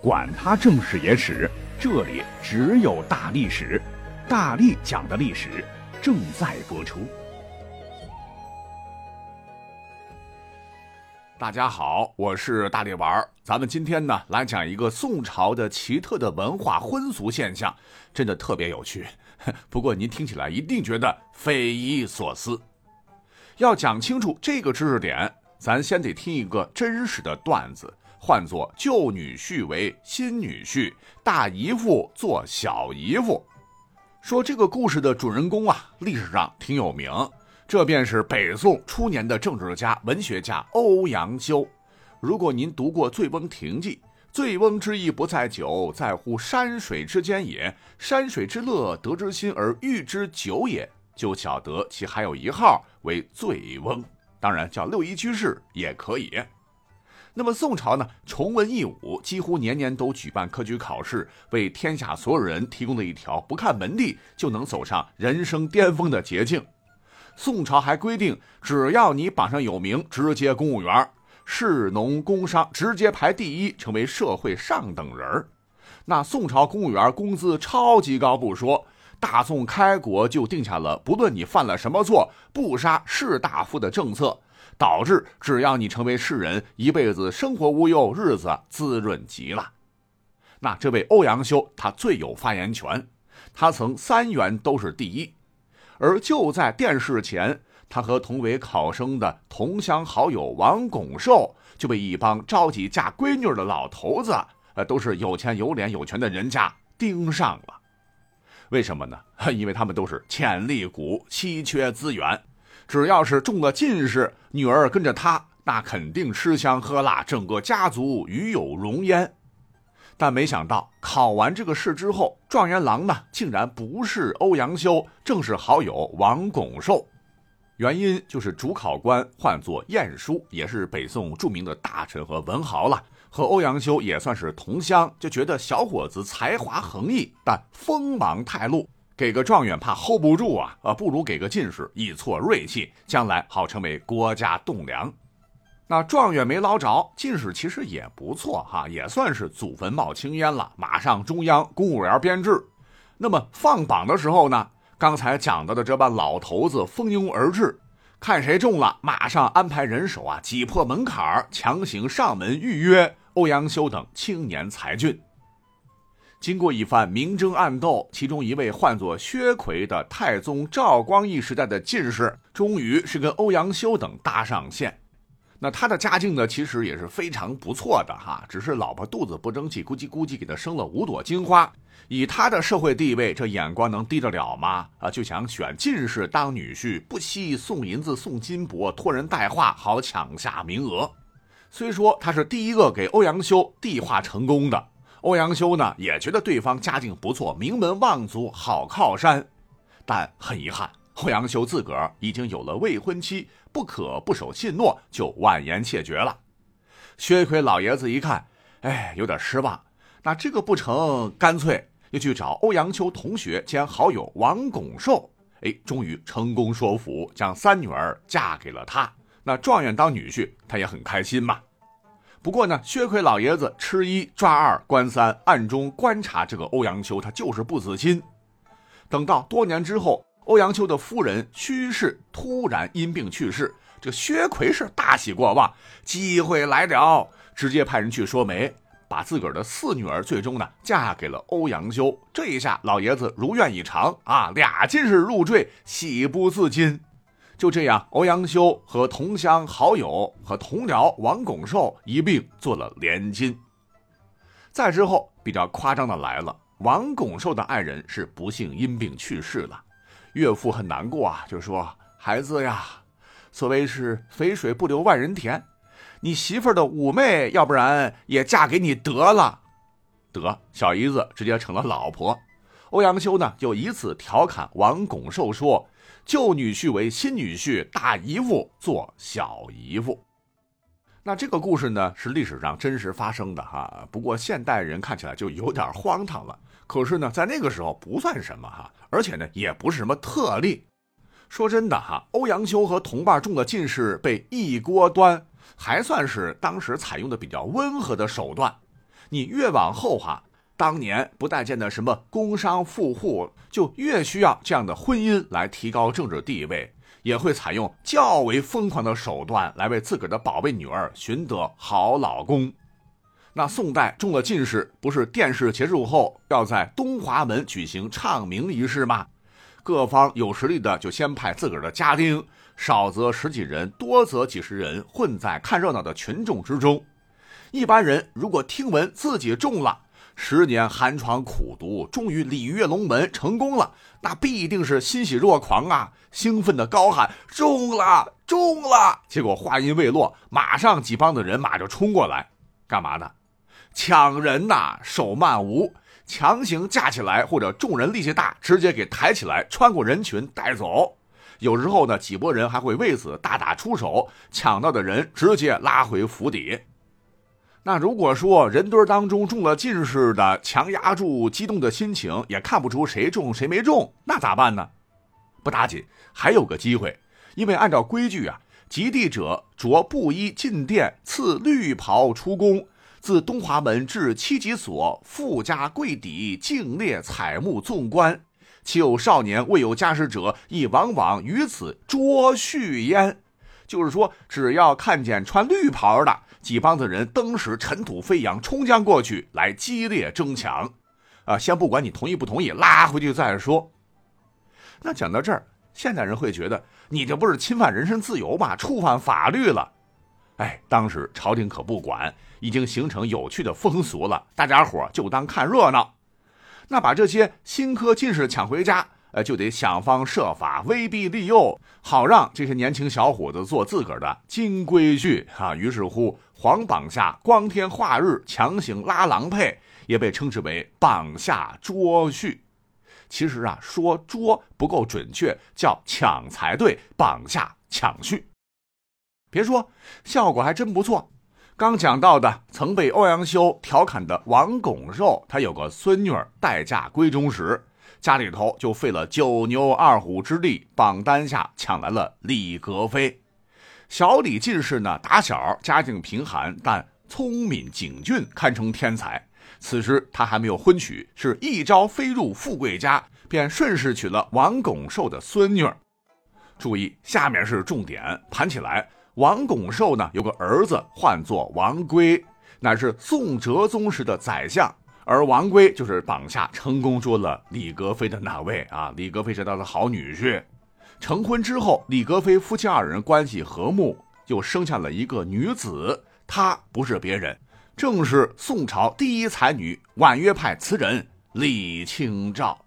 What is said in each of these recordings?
管他正史野史，这里只有大历史，大力讲的历史正在播出。大家好，我是大力丸儿。咱们今天呢来讲一个宋朝的奇特的文化婚俗现象，真的特别有趣。不过您听起来一定觉得匪夷所思。要讲清楚这个知识点，咱先得听一个真实的段子。唤作旧女婿为新女婿，大姨夫做小姨夫。说这个故事的主人公啊，历史上挺有名，这便是北宋初年的政治家、文学家欧阳修。如果您读过《醉翁亭记》，“醉翁之意不在酒，在乎山水之间也。山水之乐，得之心而寓之酒也。”就晓得其还有一号为醉翁，当然叫六一居士也可以。那么宋朝呢，崇文抑武，几乎年年都举办科举考试，为天下所有人提供了一条不看门第就能走上人生巅峰的捷径。宋朝还规定，只要你榜上有名，直接公务员，士农工商直接排第一，成为社会上等人那宋朝公务员工资超级高不说，大宋开国就定下了不论你犯了什么错，不杀士大夫的政策。导致只要你成为士人，一辈子生活无忧，日子滋润极了。那这位欧阳修，他最有发言权，他曾三元都是第一。而就在殿试前，他和同为考生的同乡好友王拱寿，就被一帮着急嫁闺女的老头子，呃，都是有钱有脸有权的人家盯上了。为什么呢？因为他们都是潜力股，稀缺资源。只要是中了进士，女儿跟着他，那肯定吃香喝辣，整个家族与有荣焉。但没想到考完这个试之后，状元郎呢，竟然不是欧阳修，正是好友王拱寿。原因就是主考官唤作晏殊，也是北宋著名的大臣和文豪了，和欧阳修也算是同乡，就觉得小伙子才华横溢，但锋芒太露。给个状元怕 hold 不住啊，啊，不如给个进士以挫锐气，将来好成为国家栋梁。那状元没捞着，进士其实也不错哈，也算是祖坟冒青烟了，马上中央公务员编制。那么放榜的时候呢，刚才讲到的这帮老头子蜂拥而至，看谁中了，马上安排人手啊，挤破门槛强行上门预约欧阳修等青年才俊。经过一番明争暗斗，其中一位唤作薛奎的太宗赵光义时代的进士，终于是跟欧阳修等搭上线。那他的家境呢，其实也是非常不错的哈，只是老婆肚子不争气，咕叽咕叽给他生了五朵金花。以他的社会地位，这眼光能低得了吗？啊，就想选进士当女婿，不惜送银子、送金箔，托人带话，好抢下名额。虽说他是第一个给欧阳修递话成功的。欧阳修呢也觉得对方家境不错，名门望族，好靠山，但很遗憾，欧阳修自个儿已经有了未婚妻，不可不守信诺，就婉言谢绝了。薛奎老爷子一看，哎，有点失望，那这个不成，干脆又去找欧阳修同学兼好友王拱寿，哎，终于成功说服，将三女儿嫁给了他。那状元当女婿，他也很开心嘛。不过呢，薛奎老爷子吃一抓二关三，暗中观察这个欧阳修，他就是不死心。等到多年之后，欧阳修的夫人屈氏突然因病去世，这薛奎是大喜过望，机会来了，直接派人去说媒，把自个儿的四女儿最终呢嫁给了欧阳修。这一下，老爷子如愿以偿啊，俩进士入赘，喜不自禁。就这样，欧阳修和同乡好友和同僚王拱寿一并做了连襟。再之后，比较夸张的来了，王拱寿的爱人是不幸因病去世了，岳父很难过啊，就说：“孩子呀，所谓是肥水不流外人田，你媳妇的妩媚，要不然也嫁给你得了。”得小姨子直接成了老婆。欧阳修呢，就以此调侃王拱寿说。旧女婿为新女婿，大姨夫做小姨夫。那这个故事呢，是历史上真实发生的哈。不过现代人看起来就有点荒唐了。可是呢，在那个时候不算什么哈，而且呢，也不是什么特例。说真的哈，欧阳修和同伴中的进士被一锅端，还算是当时采用的比较温和的手段。你越往后哈，当年不待见的什么工商富户，就越需要这样的婚姻来提高政治地位，也会采用较为疯狂的手段来为自个儿的宝贝女儿寻得好老公。那宋代中了进士，不是殿试结束后要在东华门举行唱名仪式吗？各方有实力的就先派自个儿的家丁，少则十几人，多则几十人，混在看热闹的群众之中。一般人如果听闻自己中了，十年寒窗苦读，终于鲤跃龙门成功了，那必定是欣喜若狂啊，兴奋的高喊中了，中了。结果话音未落，马上几帮的人马就冲过来，干嘛呢？抢人呐，手慢无，强行架起来，或者众人力气大，直接给抬起来，穿过人群带走。有时候呢，几拨人还会为此大打出手，抢到的人直接拉回府邸。那如果说人堆当中中了进士的，强压住激动的心情，也看不出谁中谁没中，那咋办呢？不打紧，还有个机会，因为按照规矩啊，及第者着布衣进殿，赐绿袍出宫。自东华门至七级所，富家贵邸，敬列彩幕纵观。其有少年未有家室者，亦往往于此捉婿焉。就是说，只要看见穿绿袍的几帮子人，登时尘土飞扬，冲将过去来激烈争抢。啊，先不管你同意不同意，拉回去再说。那讲到这儿，现代人会觉得你这不是侵犯人身自由吗？触犯法律了。哎，当时朝廷可不管，已经形成有趣的风俗了，大家伙就当看热闹。那把这些新科进士抢回家，呃，就得想方设法威逼利诱，好让这些年轻小伙子做自个儿的金龟婿啊。于是乎，皇榜下光天化日强行拉郎配，也被称之为榜下捉婿。其实啊，说捉不够准确，叫抢才对，榜下抢婿。别说，效果还真不错。刚讲到的曾被欧阳修调侃的王拱寿，他有个孙女儿待嫁闺中时，家里头就费了九牛二虎之力，榜单下抢来了李格妃。小李进士呢，打小家境贫寒，但聪明警俊，堪称天才。此时他还没有婚娶，是一朝飞入富贵家，便顺势娶了王拱寿的孙女。注意，下面是重点，盘起来。王拱寿呢，有个儿子，唤作王圭，乃是宋哲宗时的宰相。而王圭就是榜下成功捉了李格非的那位啊。李格非是他的好女婿。成婚之后，李格非夫妻二人关系和睦，又生下了一个女子。她不是别人，正是宋朝第一才女，婉约派词人李清照。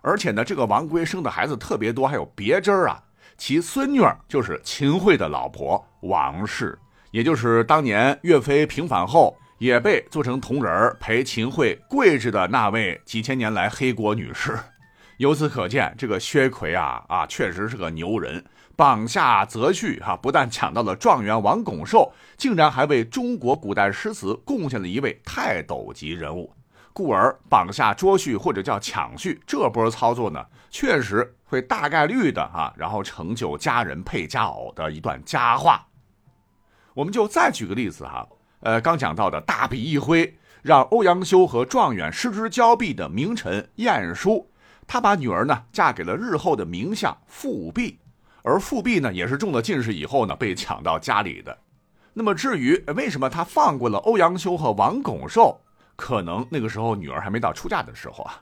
而且呢，这个王圭生的孩子特别多，还有别针儿啊。其孙女儿就是秦桧的老婆王氏，也就是当年岳飞平反后也被做成铜人儿陪秦桧跪着的那位几千年来黑国女士。由此可见，这个薛奎啊啊，确实是个牛人。榜下择婿哈，不但抢到了状元王拱寿，竟然还为中国古代诗词贡献了一位泰斗级人物。故而榜下捉婿或者叫抢婿这波操作呢，确实会大概率的哈，然后成就佳人配佳偶的一段佳话。我们就再举个例子哈，呃，刚讲到的大笔一挥，让欧阳修和状元失之交臂的名臣晏殊，他把女儿呢嫁给了日后的名相富弼，而富弼呢也是中了进士以后呢被抢到家里的。那么至于为什么他放过了欧阳修和王拱寿？可能那个时候女儿还没到出嫁的时候啊。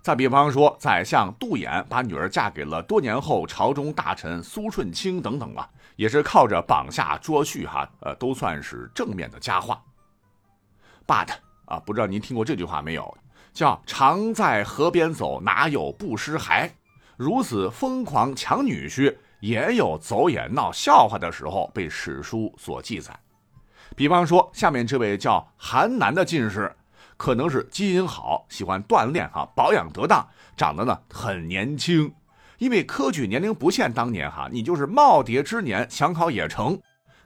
再比方说，宰相杜衍把女儿嫁给了多年后朝中大臣苏舜钦等等啊，也是靠着榜下捉婿哈，呃，都算是正面的佳话。But 啊，不知道您听过这句话没有？叫“常在河边走，哪有不湿鞋”。如此疯狂抢女婿，也有走眼闹笑话的时候，被史书所记载。比方说，下面这位叫韩南的进士，可能是基因好，喜欢锻炼哈，保养得当，长得呢很年轻。因为科举年龄不限当年哈，你就是耄耋之年想考也成。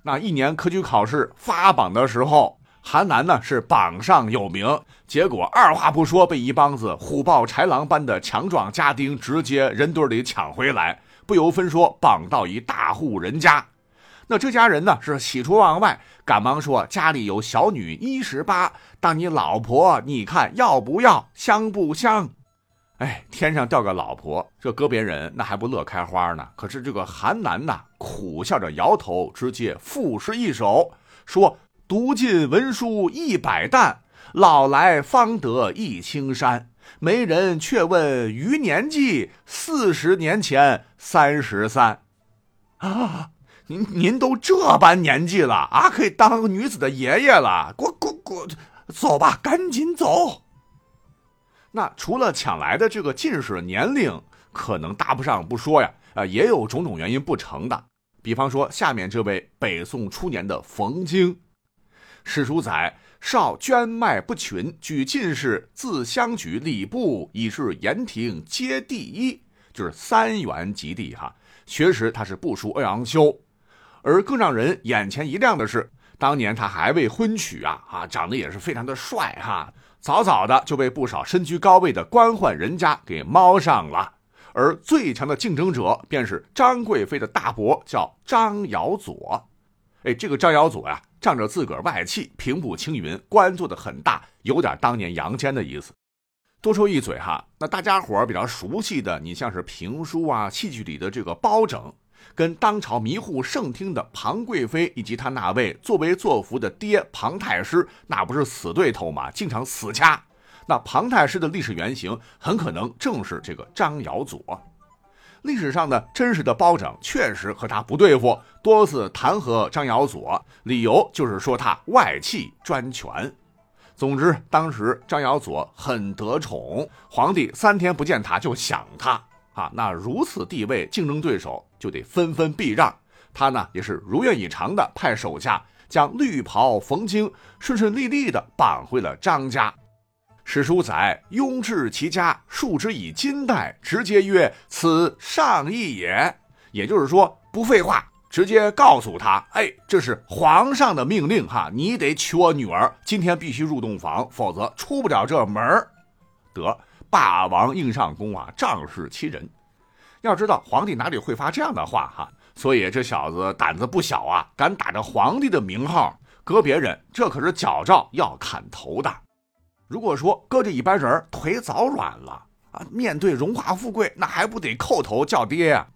那一年科举考试发榜的时候，韩南呢是榜上有名，结果二话不说被一帮子虎豹豺狼般的强壮家丁直接人堆里抢回来，不由分说绑到一大户人家。那这家人呢是喜出望外，赶忙说家里有小女一十八，当你老婆，你看要不要，香不香？哎，天上掉个老婆，这搁别人那还不乐开花呢。可是这个韩南呐，苦笑着摇头，直接赋诗一首，说：“读尽文书一百担，老来方得一青山。没人却问余年纪，四十年前三十三。”啊，您您都这般年纪了啊，可以当女子的爷爷了。滚滚滚，走吧，赶紧走。那除了抢来的这个进士年龄可能搭不上不说呀，啊，也有种种原因不成的。比方说，下面这位北宋初年的冯京，史书载少捐卖不群，举进士，自相举礼部，以至言庭皆第一，就是三元及第哈。学识他是不输欧阳修，而更让人眼前一亮的是，当年他还未婚娶啊，啊，长得也是非常的帅哈。早早的就被不少身居高位的官宦人家给猫上了，而最强的竞争者便是张贵妃的大伯，叫张尧佐。哎，这个张尧佐呀，仗着自个儿外戚平步青云，官做的很大，有点当年杨坚的意思。多说一嘴哈，那大家伙比较熟悉的，你像是评书啊、戏剧里的这个包拯。跟当朝迷糊圣听的庞贵妃以及他那位作威作福的爹庞太师，那不是死对头吗？经常死掐。那庞太师的历史原型很可能正是这个张尧佐。历史上的真实的包拯确实和他不对付，多次弹劾张尧佐，理由就是说他外戚专权。总之，当时张尧佐很得宠，皇帝三天不见他就想他。啊，那如此地位，竞争对手就得纷纷避让。他呢，也是如愿以偿的派手下将绿袍冯京顺顺利利的绑回了张家。史书载，拥至其家，束之以金带，直接曰：“此上意也。”也就是说，不废话，直接告诉他：“哎，这是皇上的命令哈，你得娶我女儿，今天必须入洞房，否则出不了这门得。霸王硬上弓啊，仗势欺人。要知道皇帝哪里会发这样的话哈？所以这小子胆子不小啊，敢打着皇帝的名号搁别人，这可是矫诏要砍头的。如果说搁这一般人腿早软了啊，面对荣华富贵，那还不得叩头叫爹呀？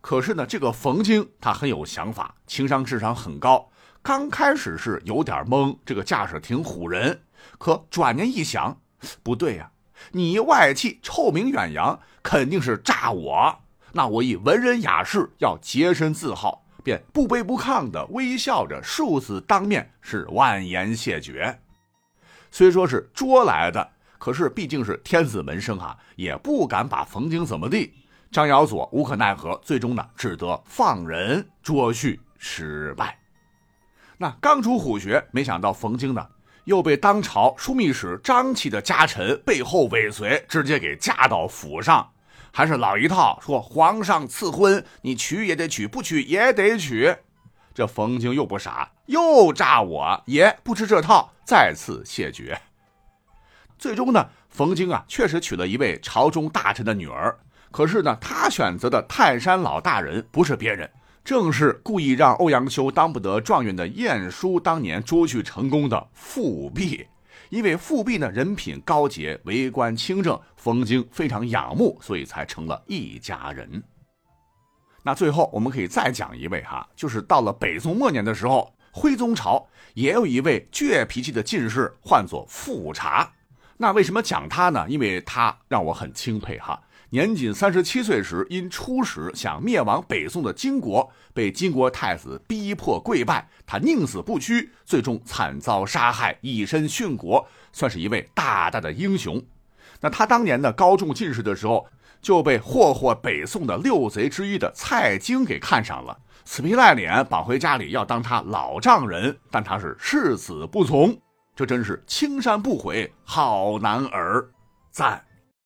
可是呢，这个冯京他很有想法，情商智商很高。刚开始是有点懵，这个架势挺唬人。可转念一想，不对呀。你外戚臭名远扬，肯定是诈我。那我以文人雅士要洁身自好，便不卑不亢的微笑着数次当面，是万言谢绝。虽说是捉来的，可是毕竟是天子门生啊，也不敢把冯京怎么地。张尧佐无可奈何，最终呢，只得放人捉去失败。那刚出虎穴，没想到冯京呢。又被当朝枢密使张启的家臣背后尾随，直接给架到府上，还是老一套，说皇上赐婚，你娶也得娶，不娶也得娶。这冯京又不傻，又诈我，也不吃这套，再次谢绝。最终呢，冯京啊，确实娶了一位朝中大臣的女儿，可是呢，他选择的泰山老大人不是别人。正是故意让欧阳修当不得状元的晏殊当年捉去成功的富弼，因为富弼呢人品高洁，为官清正，冯京非常仰慕，所以才成了一家人。那最后我们可以再讲一位哈，就是到了北宋末年的时候，徽宗朝也有一位倔脾气的进士，唤作富察。那为什么讲他呢？因为他让我很钦佩哈。年仅三十七岁时，因出使想灭亡北宋的金国，被金国太子逼迫跪拜，他宁死不屈，最终惨遭杀害，以身殉国，算是一位大大的英雄。那他当年呢高中进士的时候，就被霍霍北宋的六贼之一的蔡京给看上了，死皮赖脸绑回家里要当他老丈人，但他是誓死不从，这真是青山不悔好男儿，赞。